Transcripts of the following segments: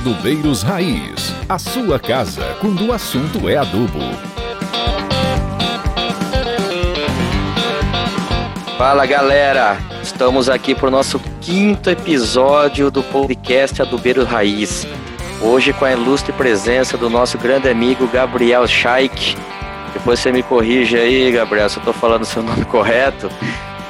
Adubeiros Raiz, a sua casa quando o assunto é adubo. Fala galera, estamos aqui para o nosso quinto episódio do podcast Adubeiro Raiz. Hoje com a ilustre presença do nosso grande amigo Gabriel Scheik. Depois você me corrige aí, Gabriel, se eu estou falando seu nome correto.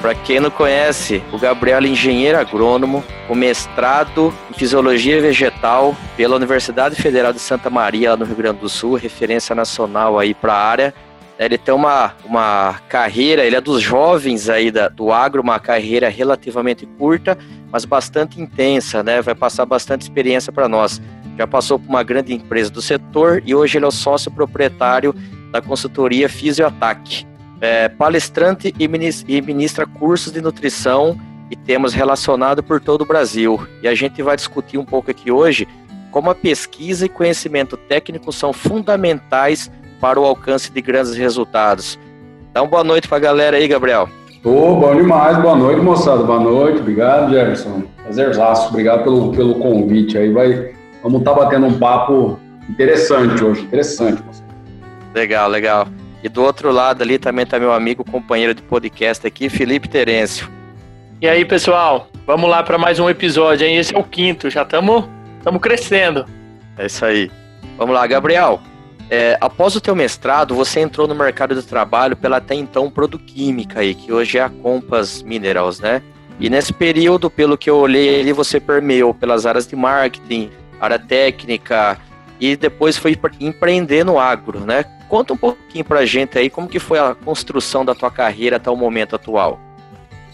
Para quem não conhece, o Gabriel é engenheiro agrônomo, com mestrado em fisiologia vegetal pela Universidade Federal de Santa Maria, lá no Rio Grande do Sul, referência nacional aí para a área. Ele tem uma, uma carreira, ele é dos jovens aí da, do agro, uma carreira relativamente curta, mas bastante intensa, né? Vai passar bastante experiência para nós. Já passou por uma grande empresa do setor e hoje ele é o sócio proprietário da consultoria Fisioataque é, palestrante e ministra, cursos de nutrição e temas relacionados por todo o Brasil. E a gente vai discutir um pouco aqui hoje como a pesquisa e conhecimento técnico são fundamentais para o alcance de grandes resultados. Dá uma boa noite para a galera aí, Gabriel. Ô, bom demais, boa noite, moçada, boa noite, obrigado, Jefferson. Prazerzaço, obrigado pelo, pelo convite aí, vai, vamos estar tá batendo um papo interessante hoje, interessante, moçada. Legal, legal. E do outro lado ali também está meu amigo, companheiro de podcast aqui, Felipe Terêncio. E aí, pessoal? Vamos lá para mais um episódio, hein? Esse é o quinto, já estamos crescendo. É isso aí. Vamos lá, Gabriel. É, após o teu mestrado, você entrou no mercado de trabalho pela até então Produquímica aí, que hoje é a Compass Minerals, né? E nesse período, pelo que eu olhei ali, você permeou pelas áreas de marketing, área técnica, e depois foi empreender no agro, né? Conta um pouquinho pra gente aí como que foi a construção da tua carreira até o momento atual.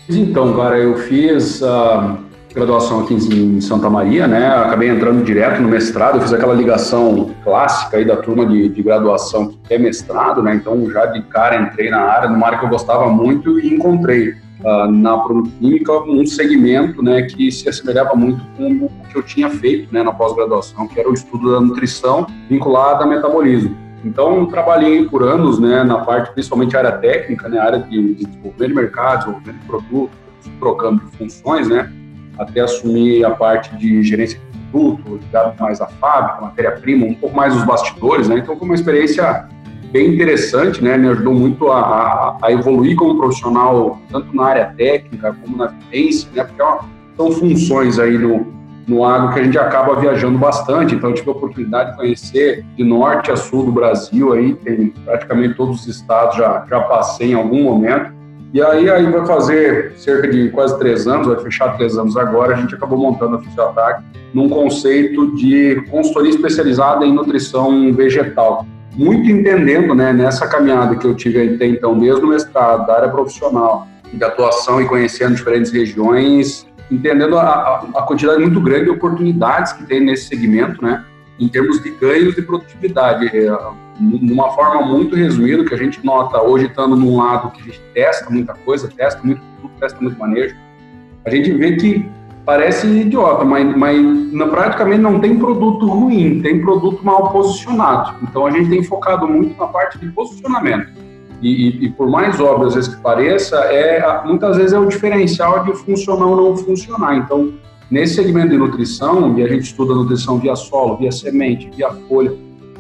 Então, cara, eu fiz a graduação aqui em Santa Maria, né? Acabei entrando direto no mestrado, eu fiz aquela ligação clássica aí da turma de, de graduação que é mestrado, né? Então, já de cara entrei na área, numa área que eu gostava muito e encontrei uh, na Produquímica um segmento, né, que se assemelhava muito com o que eu tinha feito, né, na pós-graduação, que era o estudo da nutrição vinculada a metabolismo. Então, trabalhei por anos né, na parte, principalmente área técnica, né, área de, de desenvolvimento de mercado, desenvolvimento de produtos, trocando de funções, né, até assumir a parte de gerência de produto, ligado mais à fábrica, matéria-prima, um pouco mais os bastidores. Né, então, foi uma experiência bem interessante, né, me ajudou muito a, a, evoluir como profissional, tanto na área técnica como na vivência, né, porque é uma, são funções aí no, no agro que a gente acaba viajando bastante. Então, eu tive a oportunidade de conhecer de norte a sul do Brasil, aí tem praticamente todos os estados já, já passei em algum momento. E aí, aí vai fazer cerca de quase três anos, vai fechar três anos agora, a gente acabou montando a Fisioataque num conceito de consultoria especializada em nutrição vegetal. Muito entendendo né, nessa caminhada que eu tive até então, desde o mestrado, da área profissional, de atuação e conhecendo diferentes regiões, entendendo a, a, quantidade muito grande de oportunidades que tem nesse segmento, né? Em termos de ganhos de produtividade. É, numa forma muito resumida, que a gente nota hoje, estando num lado que a gente testa muita coisa, testa muito produto, testa muito manejo, a gente vê que parece idiota, mas, mas na, praticamente não tem produto ruim, tem produto mal posicionado. Então a gente tem focado muito na parte de posicionamento e, e, e, por mais óbvio às vezes que pareça, é, muitas vezes é o diferencial de funcionar ou não funcionar. Então, nesse segmento de nutrição, e a gente estuda nutrição via solo, via semente, via folha,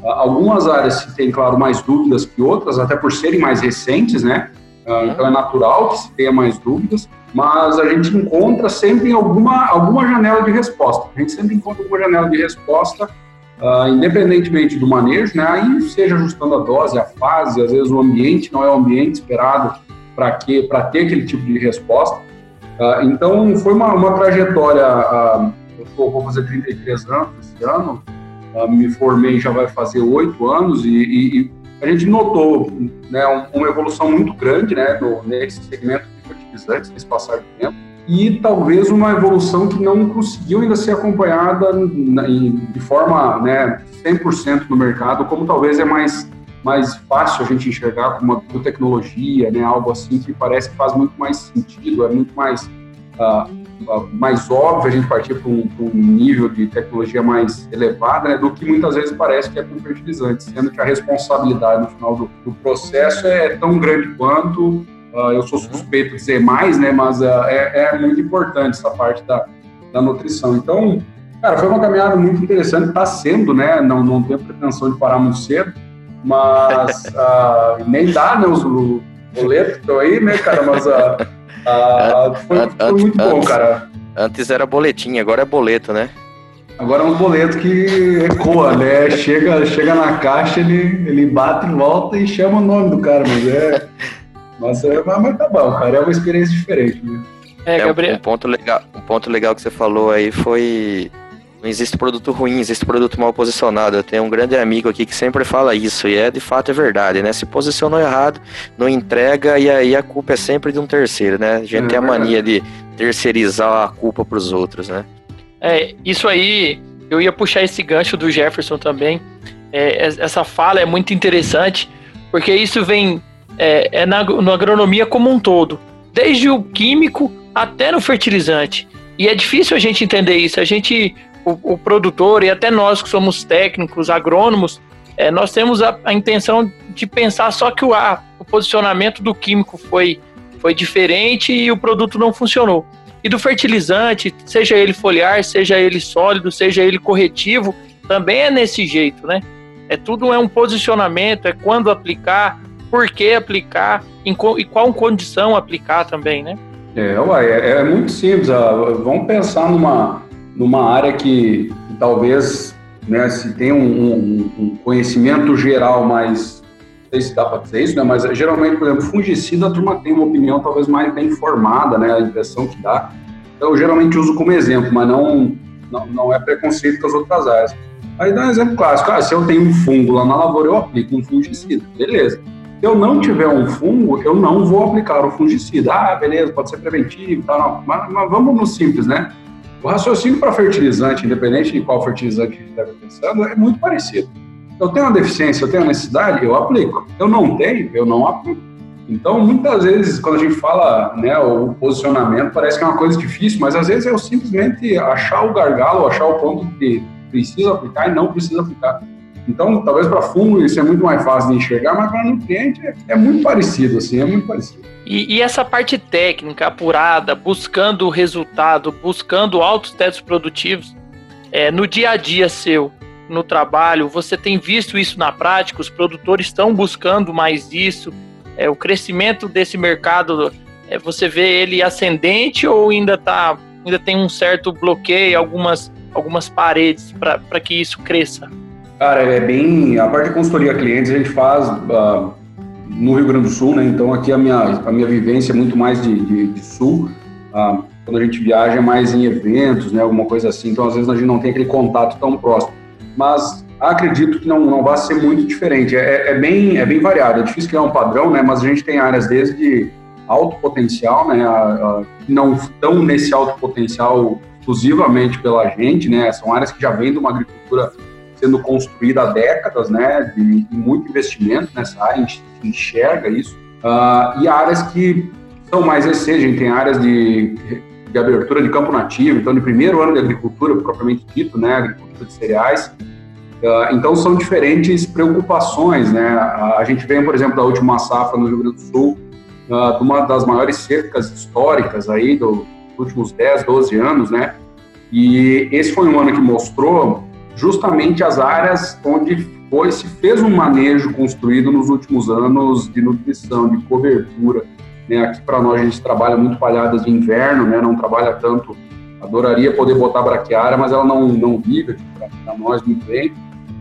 algumas áreas se tem, claro, mais dúvidas que outras, até por serem mais recentes, né? Ah, então é natural que se tenha mais dúvidas, mas a gente encontra sempre alguma, alguma janela de resposta. A gente sempre encontra alguma janela de resposta Uh, independentemente do manejo, né, aí seja ajustando a dose, a fase, às vezes o ambiente não é o ambiente esperado para que para ter aquele tipo de resposta. Uh, então foi uma, uma trajetória. Uh, eu tô, vou fazer 33 anos esse ano, me formei já vai fazer oito anos e, e, e, a gente notou né, uma evolução muito grande né, no, nesse segmento fertilizantes nesse passar do tempo e talvez uma evolução que não conseguiu ainda ser acompanhada de forma né, 100% no mercado, como talvez é mais, mais fácil a gente enxergar com uma tecnologia, né, algo assim que parece que faz muito mais sentido, é muito mais, uh, mais óbvio a gente partir para um, um, nível de tecnologia mais elevado né, do que muitas vezes parece que é com fertilizantes, sendo que a responsabilidade no final do, do processo é tão grande quanto Uh, eu sou suspeito de dizer mais, né? Mas uh, é, é, muito importante essa parte da, da nutrição. Então, Cara, foi uma caminhada muito interessante, está sendo, né? Não, não tenho pretensão de parar muito cedo, mas uh, nem dá, né? Os boletos estão aí, né, cara? Mas foi, foi, muito bom, cara. Antes era boletim, agora é boleto, né? Agora é um boleto que ecoa, né? Chega, chega na caixa, ele, ele bate, volta e chama o nome do cara, mas é. Mas, é, mas tá bom, cara. É uma experiência diferente, né? É, Gabriel. Um, um, ponto legal, um ponto legal que você falou aí foi não existe produto ruim, existe produto mal posicionado. Eu tenho um grande amigo aqui que sempre fala isso, e é de fato é verdade, né? Se posicionou errado, não entrega, e aí a culpa é sempre de um terceiro, né? A gente é tem a mania de terceirizar a culpa para os outros, né? É, isso aí, eu ia puxar esse gancho do Jefferson também. É, essa fala é muito interessante, porque isso vem é, é na, na agronomia como um todo, desde o químico até no fertilizante. E é difícil a gente entender isso. A gente o, o produtor e até nós que somos técnicos, agrônomos, é, nós temos a, a, intenção de pensar só que o, a, o posicionamento do químico foi, foi diferente e o produto não funcionou. E do fertilizante, seja ele foliar, seja ele sólido, seja ele corretivo, também é nesse jeito, né? É tudo é um posicionamento, é quando aplicar, por que aplicar, em, e qual condição aplicar também, né? É, é, é muito simples. Uh, vamos pensar numa, numa área que, talvez né, se tem um, um, um, conhecimento geral mais, não sei se dá para dizer isso, né, mas geralmente, por exemplo, fungicida, a turma tem uma opinião talvez mais bem formada, né, a impressão que dá. Então, eu geralmente uso como exemplo, mas não, não, não é preconceito com as outras áreas. Aí dá um exemplo clássico, ah, se eu tenho um fungo lá na lavoura, eu aplico um fungicida, beleza. Eu não tiver um fungo, eu não vou aplicar o fungicida. Ah, beleza, pode ser preventivo, tá, não. Mas, mas vamos no simples, né? O raciocínio para fertilizante, independente de qual fertilizante a gente está pensando, é muito parecido. Eu tenho uma deficiência, eu tenho uma necessidade, eu aplico. Eu não tenho, eu não aplico. Então, muitas vezes, quando a gente fala né, o posicionamento, parece que é uma coisa difícil, mas às vezes é eu simplesmente achar o gargalo, achar o ponto que precisa aplicar e não precisa aplicar. Então, talvez para fungo isso é muito mais fácil de enxergar, mas para nutriente é, é muito parecido, assim, é muito parecido. E, e, essa parte técnica apurada, buscando o resultado, buscando altos testes produtivos, é, no dia a dia seu, no trabalho, você tem visto isso na prática? Os produtores estão buscando mais isso? É, o crescimento desse mercado, é, você vê ele ascendente ou ainda, tá, ainda tem um certo bloqueio, algumas, algumas paredes para que isso cresça? Cara, é bem. A parte de consultoria clientes a gente faz. Uh no Rio Grande do Sul, né? Então aqui a minha, a minha vivência é muito mais de, de, de sul. Ah, quando a gente viaja é mais em eventos, né? Alguma coisa assim. Então às vezes a gente não tem aquele contato tão próximo. Mas acredito que não, não vai ser muito diferente. É, é, bem, é bem variado. É difícil criar um padrão, né? Mas a gente tem áreas desde alto potencial, né? A, a, não estão nesse alto potencial exclusivamente pela gente, né? São áreas que já vêm de uma agricultura sendo construída há décadas, né, de, de muito investimento nessa área, a gente enxerga isso, uh, e áreas que são mais recentes, a gente tem áreas de, de abertura de campo nativo, então de primeiro ano de agricultura, propriamente dito, né, agricultura de cereais, uh, então são diferentes preocupações, né, a, gente vem, por exemplo, da última safra no Rio Grande do Sul, uh, de uma das maiores cercas históricas aí dos últimos 10, 12 anos, né, e esse foi um ano que mostrou justamente as áreas onde foi se fez um manejo construído nos últimos anos de nutrição, de cobertura. Né? Aqui para nós a gente trabalha muito palhadas de inverno, né? não trabalha tanto. Adoraria poder botar braquiária, mas ela não, não vive para nós muito bem.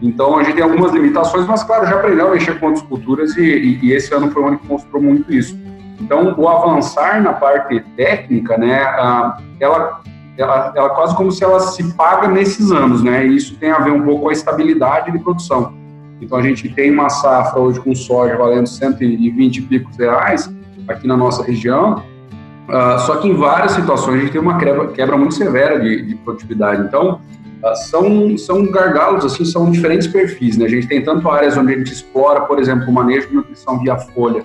Então a gente tem algumas limitações, mas claro, já aprendeu a mexer com outras culturas e, e, e esse ano foi um ano que mostrou muito isso. Então o avançar na parte técnica, né, ela ela, ela quase como se ela se paga nesses anos, né? E isso tem a ver um pouco com a estabilidade de produção. Então a gente tem uma safra hoje com soja valendo 120 e picos reais aqui na nossa região, uh, só que em várias situações a gente tem uma quebra, quebra muito severa de, de produtividade. Então uh, são, são gargalos, assim, são diferentes perfis, né? A gente tem tanto áreas onde a gente explora, por exemplo, o manejo de nutrição via folha,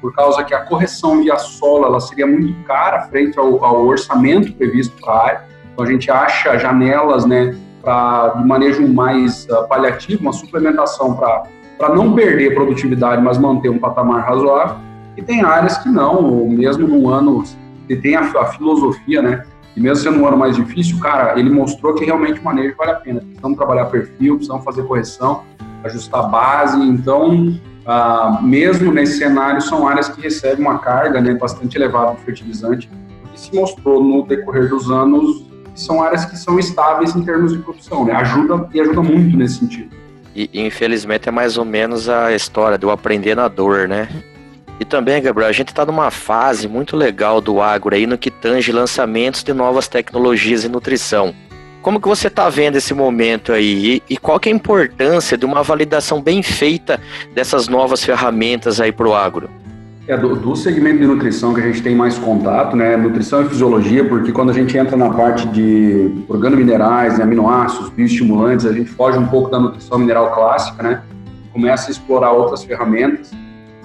por causa que a correção via solo ela seria muito cara frente ao, ao orçamento previsto para a área. Então a gente acha janelas, né, para de manejo mais uh, paliativo, uma suplementação para não perder produtividade, mas manter um patamar razoável. E tem áreas que não, ou mesmo no ano, você tem a, a filosofia, né, E mesmo sendo um ano mais difícil, cara, ele mostrou que realmente o manejo vale a pena. Precisamos trabalhar perfil, precisamos fazer correção, ajustar base. Então, ah, mesmo nesse cenário, são áreas que recebem uma carga né, bastante elevada de fertilizante, que se mostrou no decorrer dos anos que são áreas que são estáveis em termos de produção, né? Ajuda e ajuda muito nesse sentido. E infelizmente é mais ou menos a história do aprender na dor, né? E também, Gabriel, a gente está numa fase muito legal do agro aí no que tange lançamentos de novas tecnologias em nutrição. Como que você está vendo esse momento aí? E, qual que é a importância de uma validação bem feita dessas novas ferramentas aí para o agro? É, do, do, segmento de nutrição que a gente tem mais contato, né? Nutrição e fisiologia, porque quando a gente entra na parte de organominerais, né, aminoácidos, bioestimulantes, a gente foge um pouco da nutrição mineral clássica, né? Começa a explorar outras ferramentas.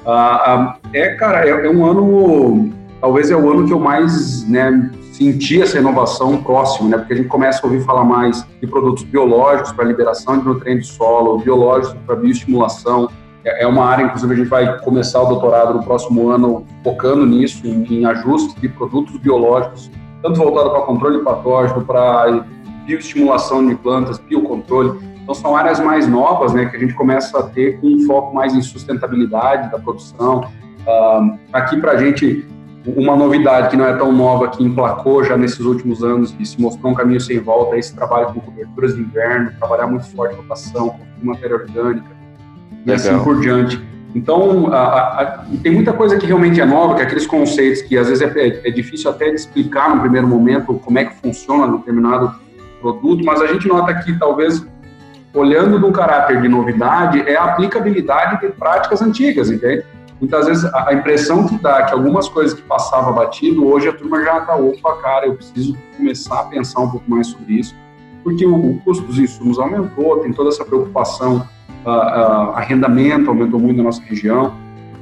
Ah, ah, é, cara, é, é, um ano, talvez é o ano que eu mais né, senti essa inovação próximo, né? Porque a gente começa a ouvir falar mais de produtos biológicos para liberação de nutrientes do solo, biológicos para bioestimulação. É, é uma área, inclusive, a gente vai começar o doutorado no próximo ano focando nisso, em, ajustes de produtos biológicos, tanto voltado para controle patógeno, para bioestimulação de plantas, biocontrole. Então, são áreas mais novas, né, que a gente começa a ter com um foco mais em sustentabilidade da produção. Uh, aqui, para a gente, uma novidade que não é tão nova, que emplacou já nesses últimos anos e se mostrou um caminho sem volta, é esse trabalho com coberturas de inverno, trabalhar muito forte rotação, com matéria orgânica e Legal. assim por diante. Então, a, a, a, tem muita coisa que realmente é nova, que é aqueles conceitos que às vezes é, é, é difícil até de explicar no primeiro momento como é que funciona determinado produto, mas a gente nota que talvez olhando de um caráter de novidade, é a aplicabilidade de práticas antigas, entende? Muitas vezes a impressão que dá que algumas coisas que passava batido, hoje a turma já está, opa, cara, eu preciso começar a pensar um pouco mais sobre isso, porque o, custo dos insumos aumentou, tem toda essa preocupação, arrendamento aumentou muito na nossa região,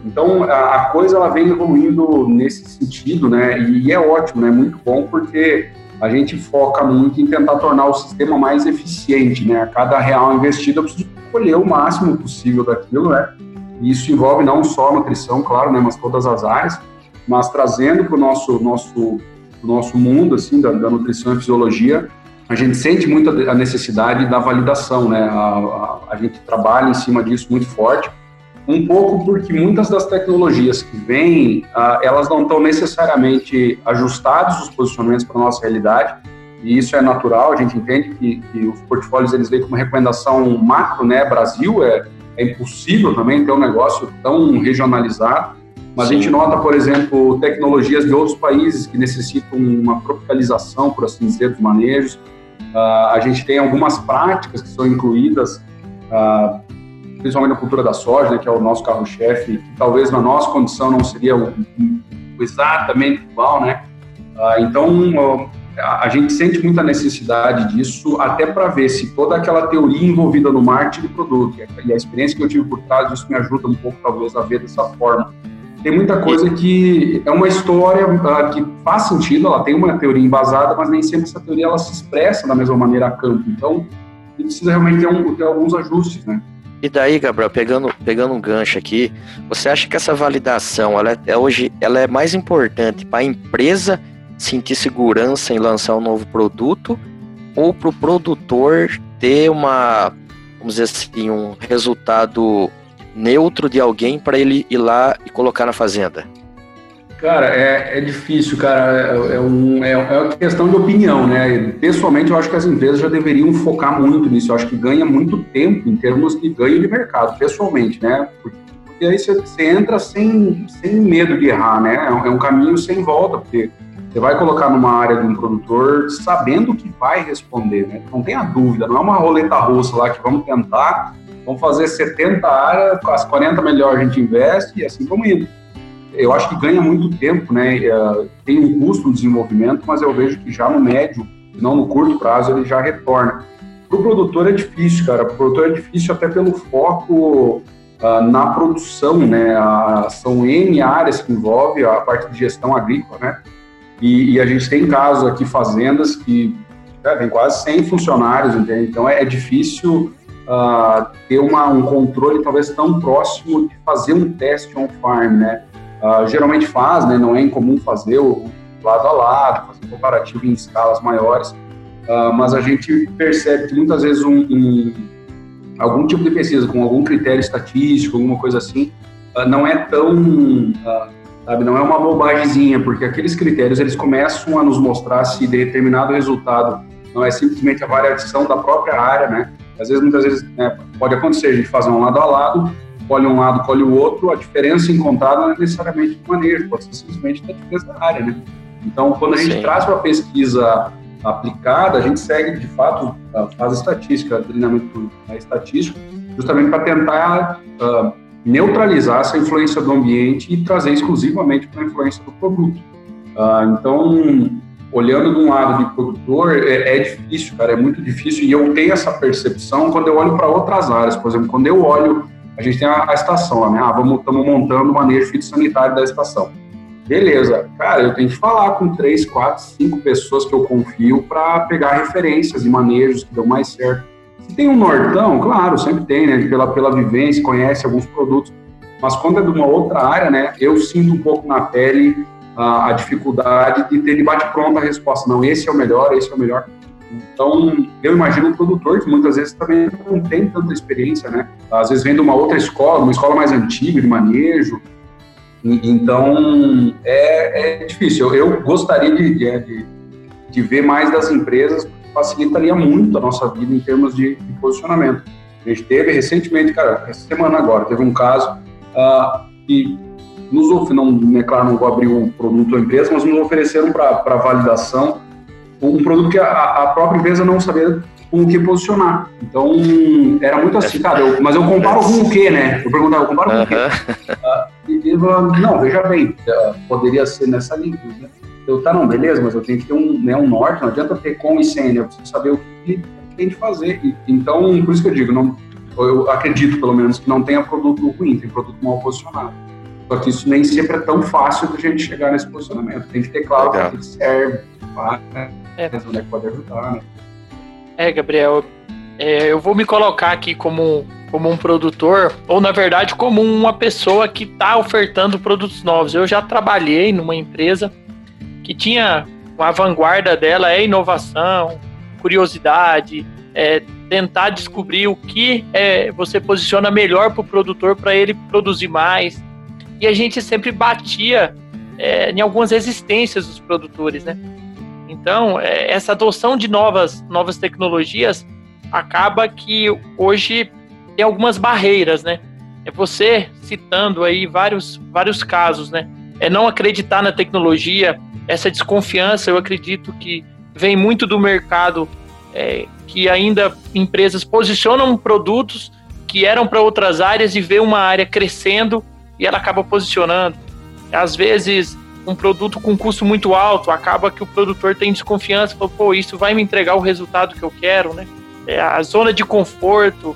então a, a, coisa ela vem evoluindo nesse sentido, né, e, e é ótimo, né, muito bom, porque a gente foca muito em tentar tornar o sistema mais eficiente, né? A cada real investido eu preciso colher o máximo possível daquilo, né? E isso envolve não só a nutrição, claro, né? Mas todas as áreas, mas trazendo para o nosso, nosso, nosso mundo, assim, da, da, nutrição e fisiologia, a gente sente muito a necessidade da validação, né? A, a, a gente trabalha em cima disso muito forte, um pouco porque muitas das tecnologias que vêm, uh, elas não estão necessariamente ajustadas os posicionamentos para a nossa realidade, e isso é natural, a gente entende que, que os portfólios eles vêm com uma recomendação macro, né, Brasil, é, é impossível também ter um negócio tão regionalizado, mas Sim. a gente nota, por exemplo, tecnologias de outros países que necessitam uma tropicalização, por assim dizer, dos manejos, uh, a gente tem algumas práticas que são incluídas uh, principalmente a cultura da soja, né, que é o nosso carro-chefe, que talvez na nossa condição não seria o, o exatamente igual, né? Ah, então, a gente sente muita necessidade disso, até para ver se toda aquela teoria envolvida no marketing do produto e a experiência que eu tive por trás disso me ajuda um pouco, talvez, a ver dessa forma. Tem muita coisa que é uma história uh, que faz sentido, ela tem uma teoria embasada, mas nem sempre essa teoria ela se expressa da mesma maneira a campo. Então, precisa realmente ter, um, ter alguns ajustes, né? E daí, Gabriel, pegando, pegando um gancho aqui, você acha que essa validação, ela é, hoje, ela é mais importante para a empresa sentir segurança em lançar um novo produto ou para o produtor ter uma, vamos dizer assim, um resultado neutro de alguém para ele ir lá e colocar na fazenda? Cara, é, é difícil, cara. É, é, um, é, é uma questão de opinião, né? Pessoalmente, eu acho que as empresas já deveriam focar muito nisso. Eu acho que ganha muito tempo em termos de ganho de mercado, pessoalmente, né? Porque, porque aí você, você, entra sem, sem medo de errar, né? É um, é um caminho sem volta, porque você vai colocar numa área de um produtor sabendo que vai responder, né? Não tenha dúvida, não é uma roleta russa lá que vamos tentar, vamos fazer 70 áreas, as 40 melhores a gente investe e assim vamos indo eu acho que ganha muito tempo, né? É, tem um custo no desenvolvimento, mas eu vejo que já no médio, não no curto prazo, ele já retorna. Para o produtor é difícil, cara. Para o produtor é difícil até pelo foco uh, na produção, né? Uh, são N áreas que envolve a parte de gestão agrícola, né? E, e a gente tem casos aqui, fazendas que é, tem quase 100 funcionários, entende? Então é, é difícil uh, ter uma, um controle talvez tão próximo de fazer um teste on-farm, né? Uh, geralmente faz, né? Não é incomum fazer o, lado a lado, fazer comparativo em escalas maiores, uh, mas a gente percebe que muitas vezes um, um, algum tipo de pesquisa com algum critério estatístico, alguma coisa assim, não é tão, sabe, não é uma bobagemzinha, porque aqueles critérios eles começam a nos mostrar se determinado resultado não é simplesmente a variação da própria área, né? Às vezes, muitas vezes, né, pode acontecer a gente fazer um lado a lado, colhe um lado, colhe o outro, a diferença encontrada não é necessariamente do manejo, pode ser simplesmente da diferença da área, né? Então, quando a gente Sim. traz para a pesquisa aplicada, a gente segue, de fato, faz estatística, treinamento estatístico, justamente para tentar uh, neutralizar essa influência do ambiente e trazer exclusivamente para a influência do produto. Uh, então, olhando de um lado de produtor, é, é, difícil, cara, é muito difícil, e eu tenho essa percepção quando eu olho para outras áreas, por exemplo, quando eu olho, a gente tem a, a estação, né? Ah, vamos, estamos montando o manejo fitossanitário da estação. Beleza, cara, eu tenho que falar com três, quatro, cinco pessoas que eu confio para pegar referências e manejos que dão mais certo. Se tem um nortão, claro, sempre tem, né? Pela, pela vivência, conhece alguns produtos, mas quando é de uma outra área, né? Eu sinto um pouco na pele a, a dificuldade de ter de bate-pronto a resposta. Não, esse é o melhor, esse é o melhor. Então, eu imagino um produtor que muitas vezes também não tem tanta experiência, né? Às vezes vem de uma outra escola, uma escola mais antiga de manejo. Então, é, é difícil. Eu, eu gostaria de, de, de, ver mais das empresas, facilitaria muito a nossa vida em termos de, de posicionamento. A gente teve recentemente, cara, essa semana agora, teve um caso uh, que nos não, é claro, não vou abrir o produto ou empresa, mas nos ofereceram para validação um produto que a, a, própria empresa não sabia com o que posicionar. Então, era muito assim, cara, eu, mas eu comparo com o quê, né? Eu perguntava, eu comparo com o quê? Uh, e ele falou, não, veja bem, uh, poderia ser nessa linha. Né? Eu, tá, não, beleza, mas eu tenho que ter um, né, um norte, não adianta ter com e sem, né? Eu preciso saber o que tem de fazer. E, então, por isso que eu digo, não, eu acredito, pelo menos, que não tenha produto ruim, tem produto mal posicionado. Só que isso nem sempre é tão fácil de a gente chegar nesse posicionamento. Tem que ter claro que serve, né? é. onde é que pode ajudar, né? É, Gabriel, é, eu vou me colocar aqui como, como um produtor, ou na verdade como uma pessoa que está ofertando produtos novos. Eu já trabalhei numa empresa que tinha a vanguarda dela é inovação, curiosidade, é tentar descobrir o que é, você posiciona melhor para o produtor para ele produzir mais. E a gente sempre batia é, em algumas resistências dos produtores, né? Então, é, essa adoção de novas, novas tecnologias acaba que hoje tem algumas barreiras, né? É você citando aí vários, vários casos, né? É não acreditar na tecnologia, essa desconfiança, eu acredito que vem muito do mercado, é, que ainda empresas posicionam produtos que eram para outras áreas e vê uma área crescendo e ela acaba posicionando. Às vezes um produto com custo muito alto, acaba que o produtor tem desconfiança, fala, pô, isso vai me entregar o resultado que eu quero, né? É, a zona de conforto,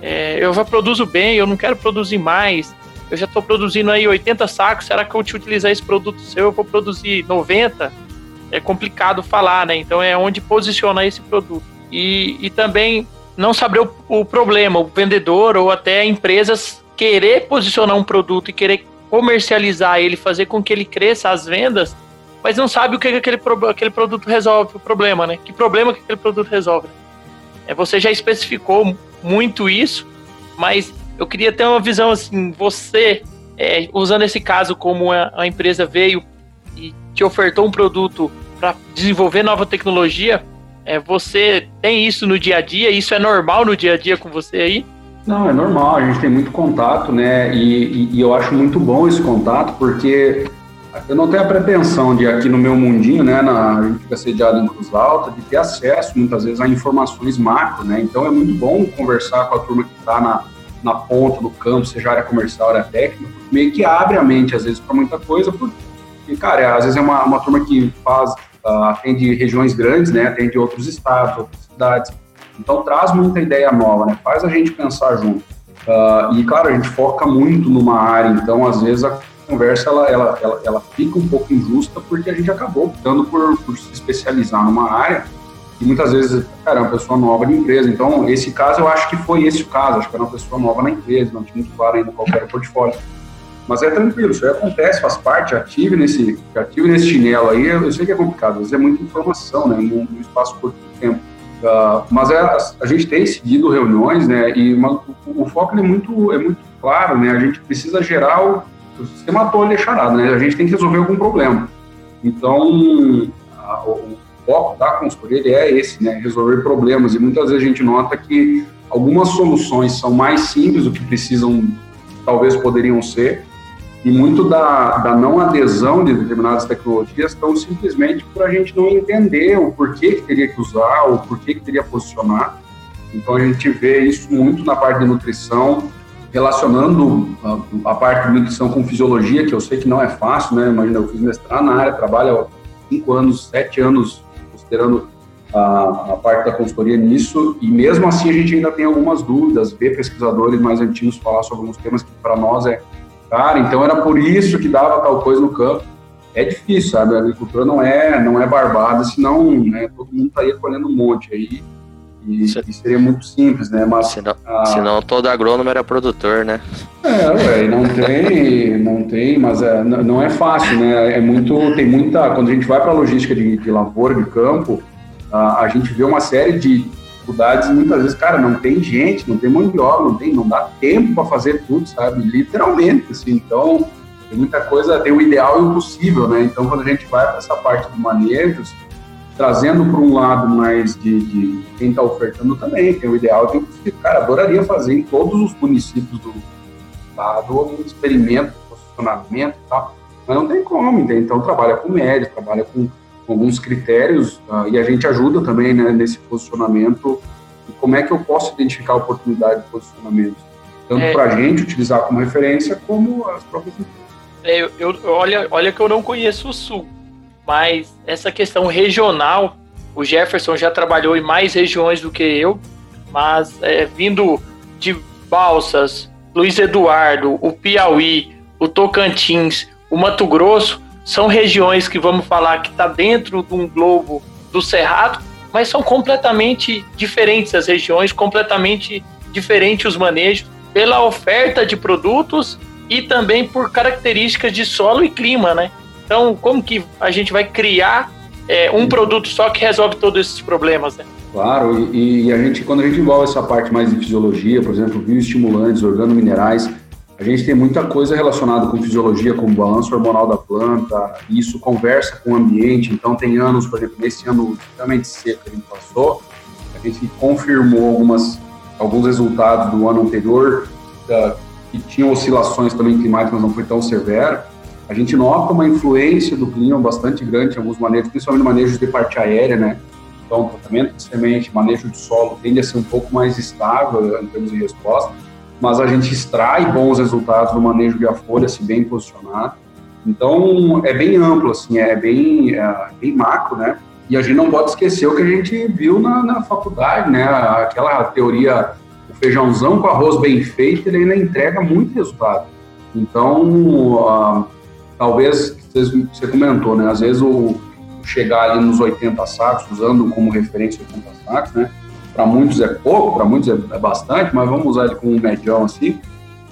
é, eu já produzo bem, eu não quero produzir mais, eu já estou produzindo aí 80 sacos, será que eu te utilizar esse produto seu, eu vou produzir 90? É complicado falar, né? Então é onde posicionar esse produto. E, e também não saber o, o problema, o vendedor ou até empresas querer posicionar um produto e querer comercializar ele, fazer com que ele cresça as vendas, mas não sabe o que aquele, aquele produto resolve, o problema, né? Que problema que aquele produto resolve. É, você já especificou muito isso, mas eu queria ter uma visão assim, você, é, usando esse caso como a, a empresa veio e te ofertou um produto para desenvolver nova tecnologia, é, você tem isso no dia a dia? Isso é normal no dia a dia com você aí? Não, é normal, a gente tem muito contato, né? E, e, e, eu acho muito bom esse contato, porque eu não tenho a pretensão de aqui no meu mundinho, né? Na, a gente fica sediado em Cruz Alta, de ter acesso muitas vezes a informações macro, né? Então é muito bom conversar com a turma que está na, na ponta do campo, seja área comercial, área técnica, meio que abre a mente às vezes para muita coisa, porque, cara, às vezes é uma, uma turma que faz, uh, atende regiões grandes, né? Atende outros estados, outras cidades então traz muita ideia nova, né? Faz a gente pensar junto. Uh, e claro, a gente foca muito numa área, então às vezes a conversa ela, ela, ela, ela fica um pouco injusta porque a gente acabou optando por, por se especializar numa área e muitas vezes, cara, é uma pessoa nova de empresa. Então, esse caso eu acho que foi esse o caso, acho que era uma pessoa nova na empresa, não tinha muito claro ainda qual era o portfólio. Mas é tranquilo, isso aí acontece, faz parte, ative nesse, ative nesse chinelo aí, eu sei que é complicado, às vezes é muita informação, né, num, num espaço curto de tempo. Uh, mas é, a, gente tem seguido reuniões, né, e o, o, foco é muito, é muito claro, né, a gente precisa gerar o, você matou ali a charada, né, a gente tem que resolver algum problema. Então, a, o foco da consultoria é esse, né, resolver problemas, e muitas vezes a gente nota que algumas soluções são mais simples do que precisam, talvez poderiam ser, e muito da, da não adesão de determinadas tecnologias estão simplesmente por a gente não entender o porquê que teria que usar, o porquê que teria que posicionar. Então a gente vê isso muito na parte de nutrição, relacionando a, a, parte de nutrição com fisiologia, que eu sei que não é fácil, né? Imagina, eu fiz mestrado na área, trabalho há cinco anos, sete anos, considerando a, a, parte da consultoria nisso, e mesmo assim a gente ainda tem algumas dúvidas, ver pesquisadores mais antigos falar sobre alguns temas que para nós é Cara, então era por isso que dava tal coisa no campo. É difícil, sabe? A agricultura não é, não é barbada, senão né, todo mundo estaria colhendo um monte aí. E, e, seria muito simples, né? Mas, senão, a... senão todo agrônomo era produtor, né? É, ué, não tem, não tem, mas é, não é fácil, né? É muito, tem muita. Quando a gente vai para a logística de, de lavoura, de campo, a, a gente vê uma série de dificuldades, muitas vezes, cara, não tem gente, não tem mão de obra, não tem, não dá tempo para fazer tudo, sabe? Literalmente, assim. Então, tem muita coisa, tem o ideal e o possível, né? Então, quando a gente vai para essa parte de manejos, trazendo para um lado mais de, de quem está ofertando também, tem o ideal e possível. Cara, adoraria fazer em todos os municípios do estado um experimento, posicionamento e tal, mas não tem como, entende? Então, trabalha com médios, trabalha com alguns critérios uh, e a gente ajuda também né, nesse posicionamento. E como é que eu posso identificar a oportunidade de posicionamento? Tanto é, para a gente utilizar como referência, como as próprias é, eu, eu, olha, olha que eu não conheço o Sul, mas essa questão regional, o Jefferson já trabalhou em mais regiões do que eu, mas é, vindo de Balsas, Luiz Eduardo, o Piauí, o Tocantins, o Mato Grosso, são regiões que vamos falar que está dentro de um globo do Cerrado, mas são completamente diferentes as regiões, completamente diferentes os manejos, pela oferta de produtos e também por características de solo e clima, né? Então, como que a gente vai criar é, um produto só que resolve todos esses problemas, né? Claro, e, e, a gente, quando a gente envolve essa parte mais de fisiologia, por exemplo, bioestimulantes, organominerais, a gente tem muita coisa relacionada com fisiologia, como balanço hormonal da planta, e isso conversa com o ambiente. Então, tem anos, por exemplo, nesse ano extremamente seco que a gente passou, a gente confirmou algumas, alguns resultados do ano anterior, da, que tinham oscilações também climáticas, mas não foi tão severo. A gente nota uma influência do clima bastante grande em alguns manejos, principalmente manejos de parte aérea, né? Então, tratamento de semente, manejo de solo tende a ser um pouco mais estável em termos de resposta mas a gente extrai bons resultados no manejo de a folha, se bem posicionado. Então, é bem amplo, assim, é bem, é bem macro, né? E a gente não pode esquecer o que a gente viu na, na faculdade, né? Aquela teoria, o feijãozão com arroz bem feito, ele ainda entrega muito resultado. Então, uh, talvez, você comentou, né? Às vezes, o, chegar ali nos 80 sacos, usando como referência 80 sacos, né? para muitos é pouco, para muitos é, é, bastante, mas vamos usar ele como um medião assim.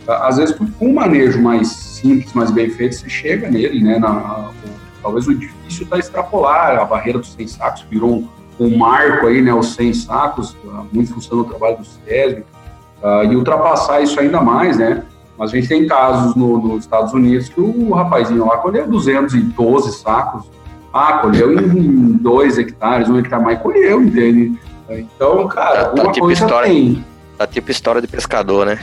Às vezes, com um manejo mais simples, mais bem feito, você chega nele, né? Na, talvez o difícil está extrapolar a barreira dos 100 sacos, virou um, um, marco aí, né? Os 100 sacos, ah, muito em função do trabalho do SESB, uh, e ultrapassar isso ainda mais, né? Mas a gente tem casos no, nos Estados Unidos que o rapazinho lá colheu 212 sacos, ah, colheu em 2 hectares, um hectare mais, colheu, entende? Então, cara, tá, alguma tá tipo coisa história, tem. Tá tipo história de pescador, né?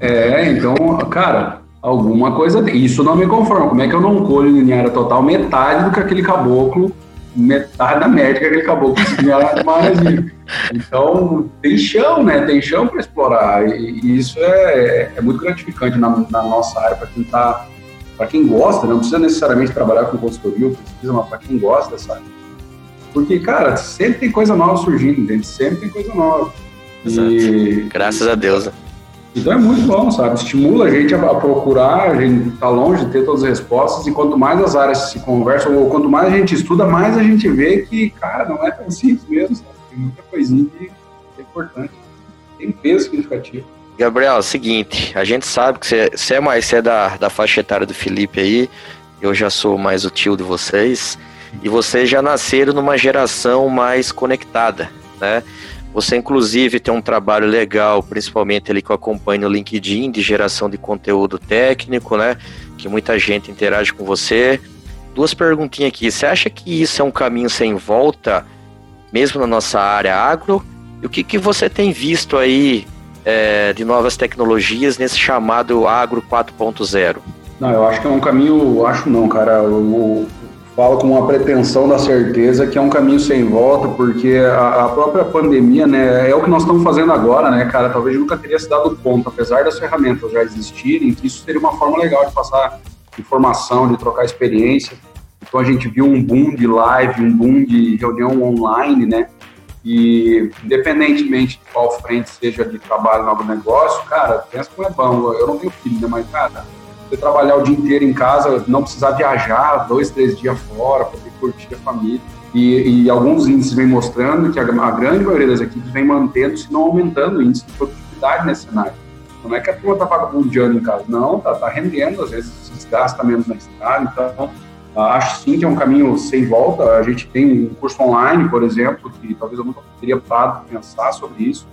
É, então, cara, alguma coisa tem. Isso não me conforma. Como é que eu não colho em área total metade do que aquele caboclo, metade da média que caboclo tinha no Maranhão? Então, tem chão, né? Tem chão para explorar. E, e, isso é, é muito gratificante na, na nossa área para quem tá. Para quem gosta, né? não precisa necessariamente trabalhar com consultoria ou pesquisa, mas para quem gosta dessa porque, cara, sempre tem coisa nova surgindo, entende? Sempre tem coisa nova. E... Graças a Deus. Então é muito bom, sabe? Estimula a gente a procurar, a gente tá longe de ter todas as respostas, e quanto mais as áreas se conversam, ou quanto mais a gente estuda, mais a gente vê que, cara, não é tão simples mesmo, sabe? Tem muita coisinha que é importante. Tem peso significativo. Gabriel, é o seguinte, a gente sabe que você, você é mais você é da, da faixa etária do Felipe aí, eu já sou mais o tio de vocês, e vocês já nasceram numa geração mais conectada, né? Você, inclusive, tem um trabalho legal, principalmente ali que eu acompanho no LinkedIn, de geração de conteúdo técnico, né? Que muita gente interage com você. Duas perguntinhas aqui. Você acha que isso é um caminho sem volta, mesmo na nossa área agro? E o que, que você tem visto aí é, de novas tecnologias nesse chamado Agro 4.0? Não, eu acho que é um caminho, acho não, cara. Eu, falo com uma pretensão da certeza que é um caminho sem volta, porque a, a, própria pandemia, né, é o que nós estamos fazendo agora, né, cara? Talvez nunca teria se dado ponto, apesar das ferramentas já existirem, que isso seria uma forma legal de passar informação, de trocar experiência. Então a gente viu um boom de live, um boom de reunião online, né? E independentemente de qual frente seja de trabalho no negócio, cara, pensa como é bom. Eu não tenho filho, né? Mas, cara, você trabalhar o dia inteiro em casa, não precisar viajar dois, três dias fora, poder curtir a família. E, e alguns índices vêm mostrando que a, a, grande maioria das equipes vem mantendo, se não aumentando o índice de produtividade nesse cenário. Não é que a turma está vagabundeando em casa, não, está tá rendendo, às vezes se desgasta menos na estrada, então Acho sim que é um caminho sem volta. A gente tem um curso online, por exemplo, que talvez eu nunca teria parado para pensar sobre isso.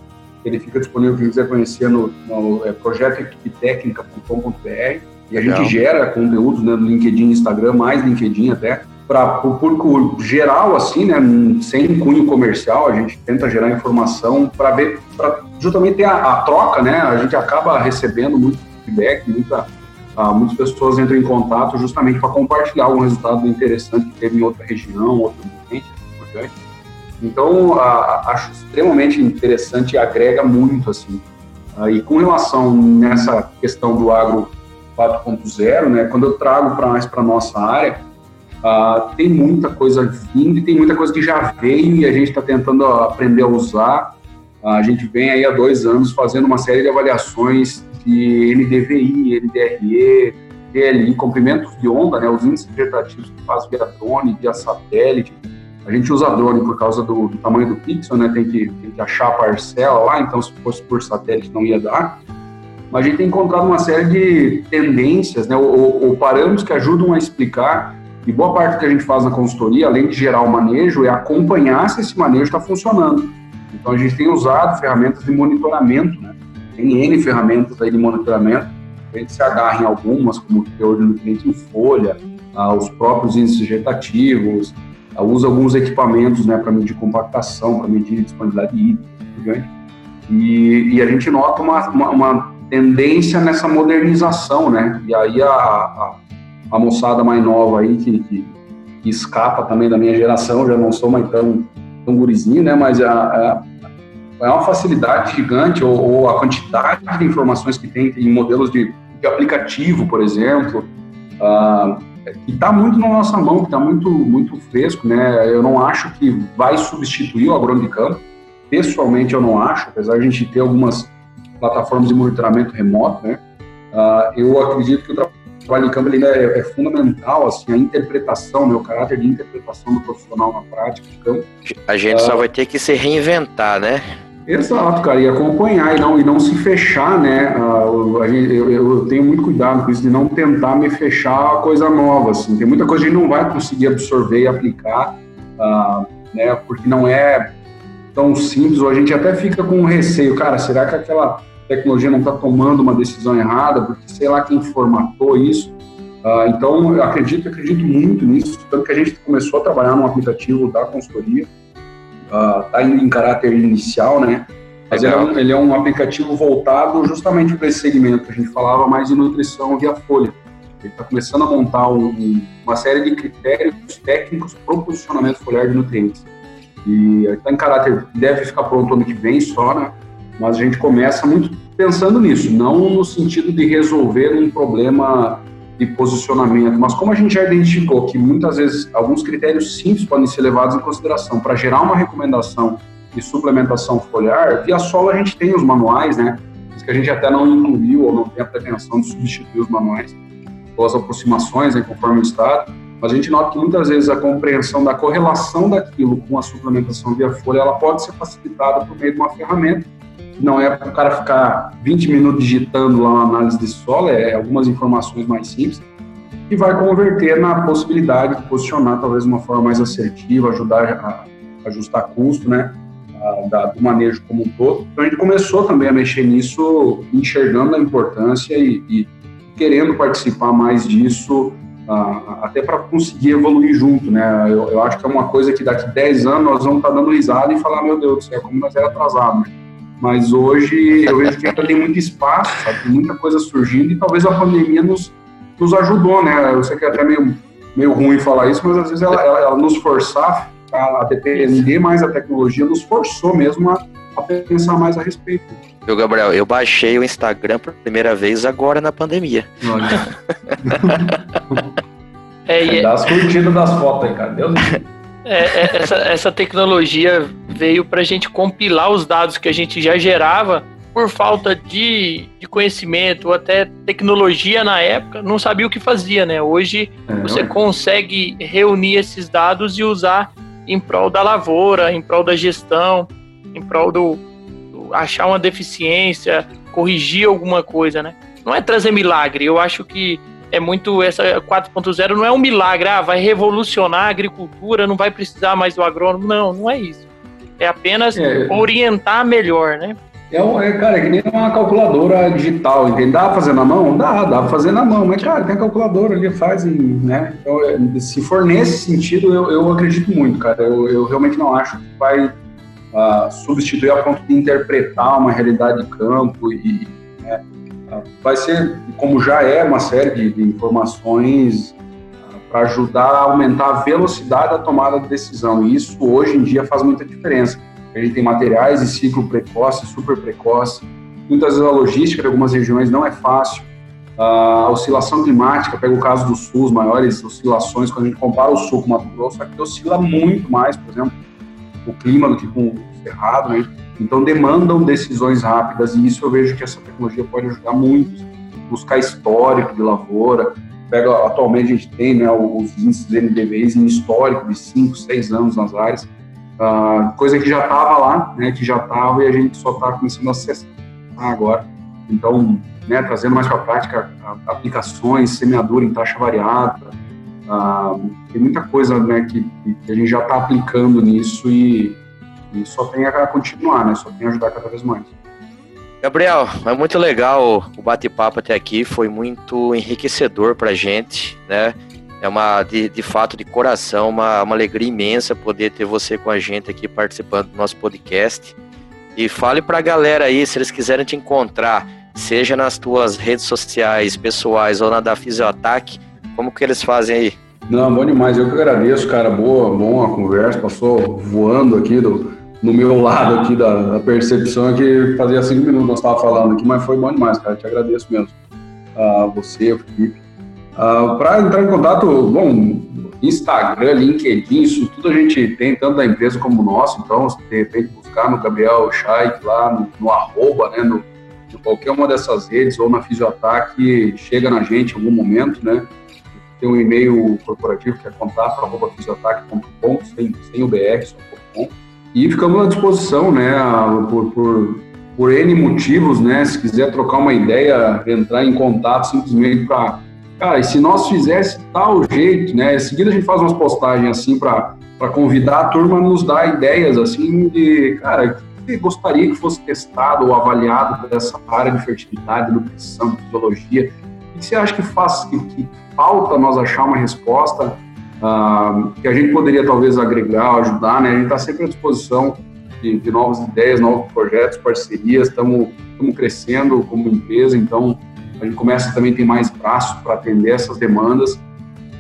Ele fica disponível quem quiser conhecer no, no é, projetoequipetecnica.com.br. E a gente gera conteúdos né, no LinkedIn, Instagram, mais LinkedIn até, para o público geral, assim, né, sem cunho comercial. A gente tenta gerar informação para ver, para justamente ter a, a troca, né? A gente acaba recebendo muito feedback, muita ah, muitas pessoas entram em contato justamente para compartilhar algum resultado interessante que teve em outra região, outro ambiente, importante. Então, ah, acho extremamente interessante e agrega muito, assim. Ah, e com relação nessa questão do agro 4.0, né, quando eu trago para mais para nossa área, ah, tem muita coisa vindo e tem muita coisa que já veio e a gente está tentando aprender a usar. a gente vem aí há dois anos fazendo uma série de avaliações de NDVI, NDRE, DLI, comprimentos de onda, né, os índices vegetativos que faz via drone, via satélite. A gente usa drone por causa do, do tamanho do pixel, né, tem que, tem que achar a parcela lá, então se fosse por satélite não ia dar. Mas a gente tem encontrado uma série de tendências, né, ou, ou parâmetros que ajudam a explicar e boa parte do que a gente faz na consultoria, além de gerar o manejo, é acompanhar se esse manejo está funcionando. Então a gente tem usado ferramentas de monitoramento, né? Tem N ferramentas aí de monitoramento, a gente se agarra em algumas, como o teor de nutrientes em folha, ah, os próprios índices vegetativos, ah, usa alguns equipamentos né, para medir compactação, para medir disponibilidade hídrica, e, e a gente nota uma, uma, uma, tendência nessa modernização, né? E aí a, a, a moçada mais nova aí, que, que, que, escapa também da minha geração, já não sou mais tão, tão gurizinho, né? Mas a, a é uma facilidade gigante, ou, ou a quantidade de informações que tem em modelos de, de aplicativo, por exemplo, uh, que está muito na nossa mão, que está muito, muito fresco, né? Eu não acho que vai substituir o agrônomo de campo, pessoalmente eu não acho, apesar de a gente ter algumas plataformas de monitoramento remoto, né? Uh, eu acredito que o trabalho de campo ele é, é, fundamental, assim, a interpretação, né, o caráter de interpretação do profissional na prática de campo. A gente uh, só vai ter que se reinventar, né? Exato, cara, e acompanhar e não, e não se fechar, né? Uh, eu, eu, tenho muito cuidado com isso, de não tentar me fechar a coisa nova, assim. Tem muita coisa que a gente não vai conseguir absorver e aplicar, né? Porque não é tão simples, ou a gente até fica com receio, cara, será que aquela tecnologia não está tomando uma decisão errada? Porque sei lá quem formatou isso. Uh, então, eu acredito, acredito muito nisso, tanto que a gente começou a trabalhar num aplicativo da consultoria, está uh, em caráter inicial, né? Mas ele é, um, ele é, um, aplicativo voltado justamente para esse segmento. A gente falava mais de nutrição via folha. Ele está começando a montar um, uma série de critérios técnicos para o posicionamento foliar de nutrientes. E está em caráter, deve ficar pronto ano que vem só, né? Mas a gente começa muito pensando nisso, não no sentido de resolver um problema de posicionamento, mas como a gente já identificou que muitas vezes alguns critérios simples podem ser levados em consideração para gerar uma recomendação de suplementação foliar, via solo a gente tem os manuais, né? Isso que a gente até não incluiu ou não tem a pretensão de substituir os manuais, ou as aproximações, né, conforme o estado, mas a gente nota que muitas vezes a compreensão da correlação daquilo com a suplementação via folha, ela pode ser facilitada por meio de uma ferramenta não é para o cara ficar 20 minutos digitando lá uma análise de solo, é algumas informações mais simples, e vai converter na possibilidade de posicionar talvez de uma forma mais assertiva, ajudar a ajustar custo, né, da, do manejo como um todo. Então a gente começou também a mexer nisso, enxergando a importância e, e querendo participar mais disso, uh, até para conseguir evoluir junto, né? Eu, eu, acho que é uma coisa que daqui 10 anos nós vamos estar tá dando risada e falar, meu Deus do céu, como nós era atrasado. Mas hoje eu vejo que ainda tem muito espaço, sabe? tem muita coisa surgindo e talvez a pandemia nos, nos ajudou, né? Eu sei que é até meio, meio ruim falar isso, mas às vezes ela, ela, ela nos forçar a, a depender mais da tecnologia, nos forçou mesmo a, a pensar mais a respeito. Viu, Gabriel? Eu baixei o Instagram pela primeira vez agora na pandemia. Olha. é, e... Dá as curtidas das fotos aí, cara. Deus é, é, essa, essa tecnologia veio para a gente compilar os dados que a gente já gerava por falta de, de conhecimento ou até tecnologia na época, não sabia o que fazia, né? Hoje é, você consegue reunir esses dados e usar em prol da lavoura, em prol da gestão, em prol do, do achar uma deficiência, corrigir alguma coisa, né? Não é trazer milagre. Eu acho que é muito essa 4.0 não é um milagre, ah, vai revolucionar a agricultura, não vai precisar mais do agrônomo. Não, não é isso. É apenas é. orientar melhor, né? É, um, é, cara, é que nem uma calculadora digital, entende? Dá pra fazer na mão? Dá, dá pra fazer na mão, mas, cara, tem a calculadora ali, faz, né? Então, é, se for nesse sentido, eu, eu acredito muito, cara. Eu, eu realmente não acho que vai uh, substituir a ponto de interpretar uma realidade de campo e né, vai ser, como já é, uma série de, de informações uh, para ajudar a aumentar a velocidade da tomada de decisão. E isso, hoje em dia, faz muita diferença a gente tem materiais de ciclo precoce, super precoce. Muitas vezes a logística de algumas regiões não é fácil. A oscilação climática, pega o caso do sul, as maiores oscilações, quando a gente compara o sul com o Mato Grosso, aqui oscila muito mais, por exemplo, o clima do que com o cerrado, né? Então demandam decisões rápidas e isso eu vejo que essa tecnologia pode ajudar muito. Buscar histórico de lavoura, pega atualmente a gente tem né, os índices NDVs em histórico de 5, 6 anos nas áreas Uh, coisa que já estava lá, né, que já estava e a gente só está começando a acessar agora. Então, né, trazendo mais para a prática aplicações, semeadura em taxa variada, uh, tem muita coisa né, que, que a gente já está aplicando nisso e, e, só tem a continuar, né, só tem a ajudar cada vez mais. Gabriel, é muito legal o bate-papo até aqui, foi muito enriquecedor para a gente, né? é uma, de, de fato, de coração, uma, uma alegria imensa poder ter você com a gente aqui participando do nosso podcast. E fale para a galera aí, se eles quiserem te encontrar, seja nas tuas redes sociais pessoais ou na da Fisioataque, como que eles fazem aí? Não, bom demais. Eu que agradeço, cara. Boa, bom a conversa. Passou voando aqui do, no meu lado aqui da, da percepção que fazia cinco minutos nós estávamos falando aqui, mas foi bom demais, cara. Te agradeço mesmo. Uh, você, o Felipe, Uh, ah, Para entrar em contato, bom, Instagram, LinkedIn, isso tudo a gente tem, tanto da empresa como nosso, então, de repente, buscar no Gabriel Scheik lá, no, no arroba, né, no, no, qualquer uma dessas redes, ou na Fisioataque, chega na gente em algum momento, né, tem um e-mail corporativo que é contato arroba fisioataque.com, sem, sem o BR, só e ficamos à disposição, né, por, por, por N motivos, né, se quiser trocar uma ideia, entrar em contato simplesmente para cara, e se nós fizesse tal jeito, né? Em seguida a gente faz umas postagens assim para convidar a turma a nos dar ideias assim de, cara, que gostaria que fosse testado ou avaliado dessa área de fertilidade, nutrição, fisiologia? O que você acha que faz, que, que falta nós achar uma resposta uh, que a gente poderia talvez agregar, ajudar, né? A gente está sempre à disposição de, de novas ideias, novos projetos, parcerias, estamos crescendo como empresa, então a gente começa também a ter mais braços para atender essas demandas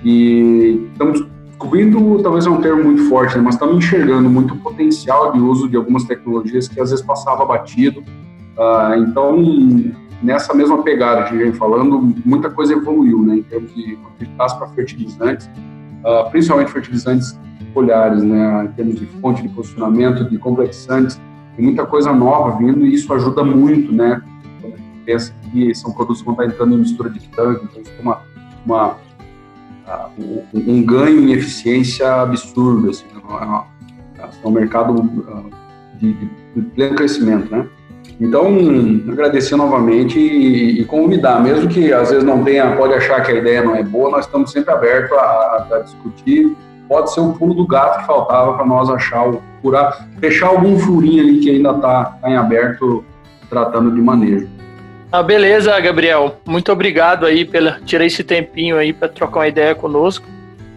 e estamos descobrindo, talvez é um termo muito forte, né, mas estamos enxergando muito potencial de uso de algumas tecnologias que às vezes passava batido. Uh, então, nessa mesma pegada que a gente vem falando, muita coisa evoluiu, né, em termos de fertilizantes, uh, principalmente fertilizantes foliares, né, em termos de fonte de posicionamento, de complexantes, tem muita coisa nova vindo e isso ajuda muito, né, pensa que são produtos que vão estar entrando em mistura de tanque, então isso tem uma, uma uh, um, ganho em eficiência absurdo, assim, é, uma, é um mercado uh, de, de, pleno crescimento, né? Então, agradecer novamente e, e, convidar, mesmo que às vezes não tenha, pode achar que a ideia não é boa, nós estamos sempre abertos a, a discutir. Pode ser o pulo do gato que faltava para nós achar, o, curar, fechar algum furinho ali que ainda está tá em aberto, tratando de manejo. Ah, beleza, Gabriel. Muito obrigado aí pela tirar esse tempinho aí para trocar uma ideia conosco.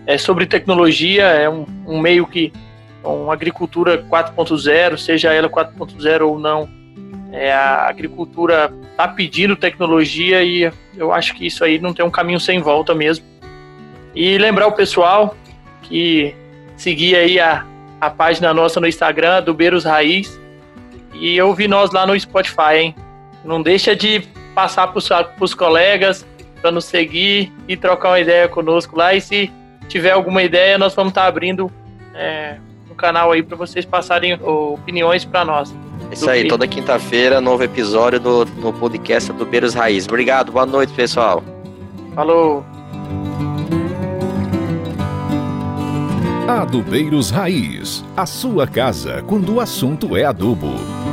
É sobre tecnologia, é um, um meio que uma agricultura 4.0, seja ela 4.0 ou não, é, a agricultura está pedindo tecnologia e eu acho que isso aí não tem um caminho sem volta mesmo. E lembrar o pessoal que seguir aí a, a página nossa no Instagram, do Beiros Raiz, e ouvir nós lá no Spotify, hein? Não deixa de passar para os colegas para nos seguir e trocar uma ideia conosco lá. E se tiver alguma ideia, nós vamos estar tá abrindo é, canal aí para vocês passarem opiniões para nós. Isso aí, toda quinta-feira, novo episódio do, do podcast do Beiros Raiz. Obrigado, boa noite, pessoal. Falou. Adubeiros Raiz, a sua casa quando o assunto é adubo.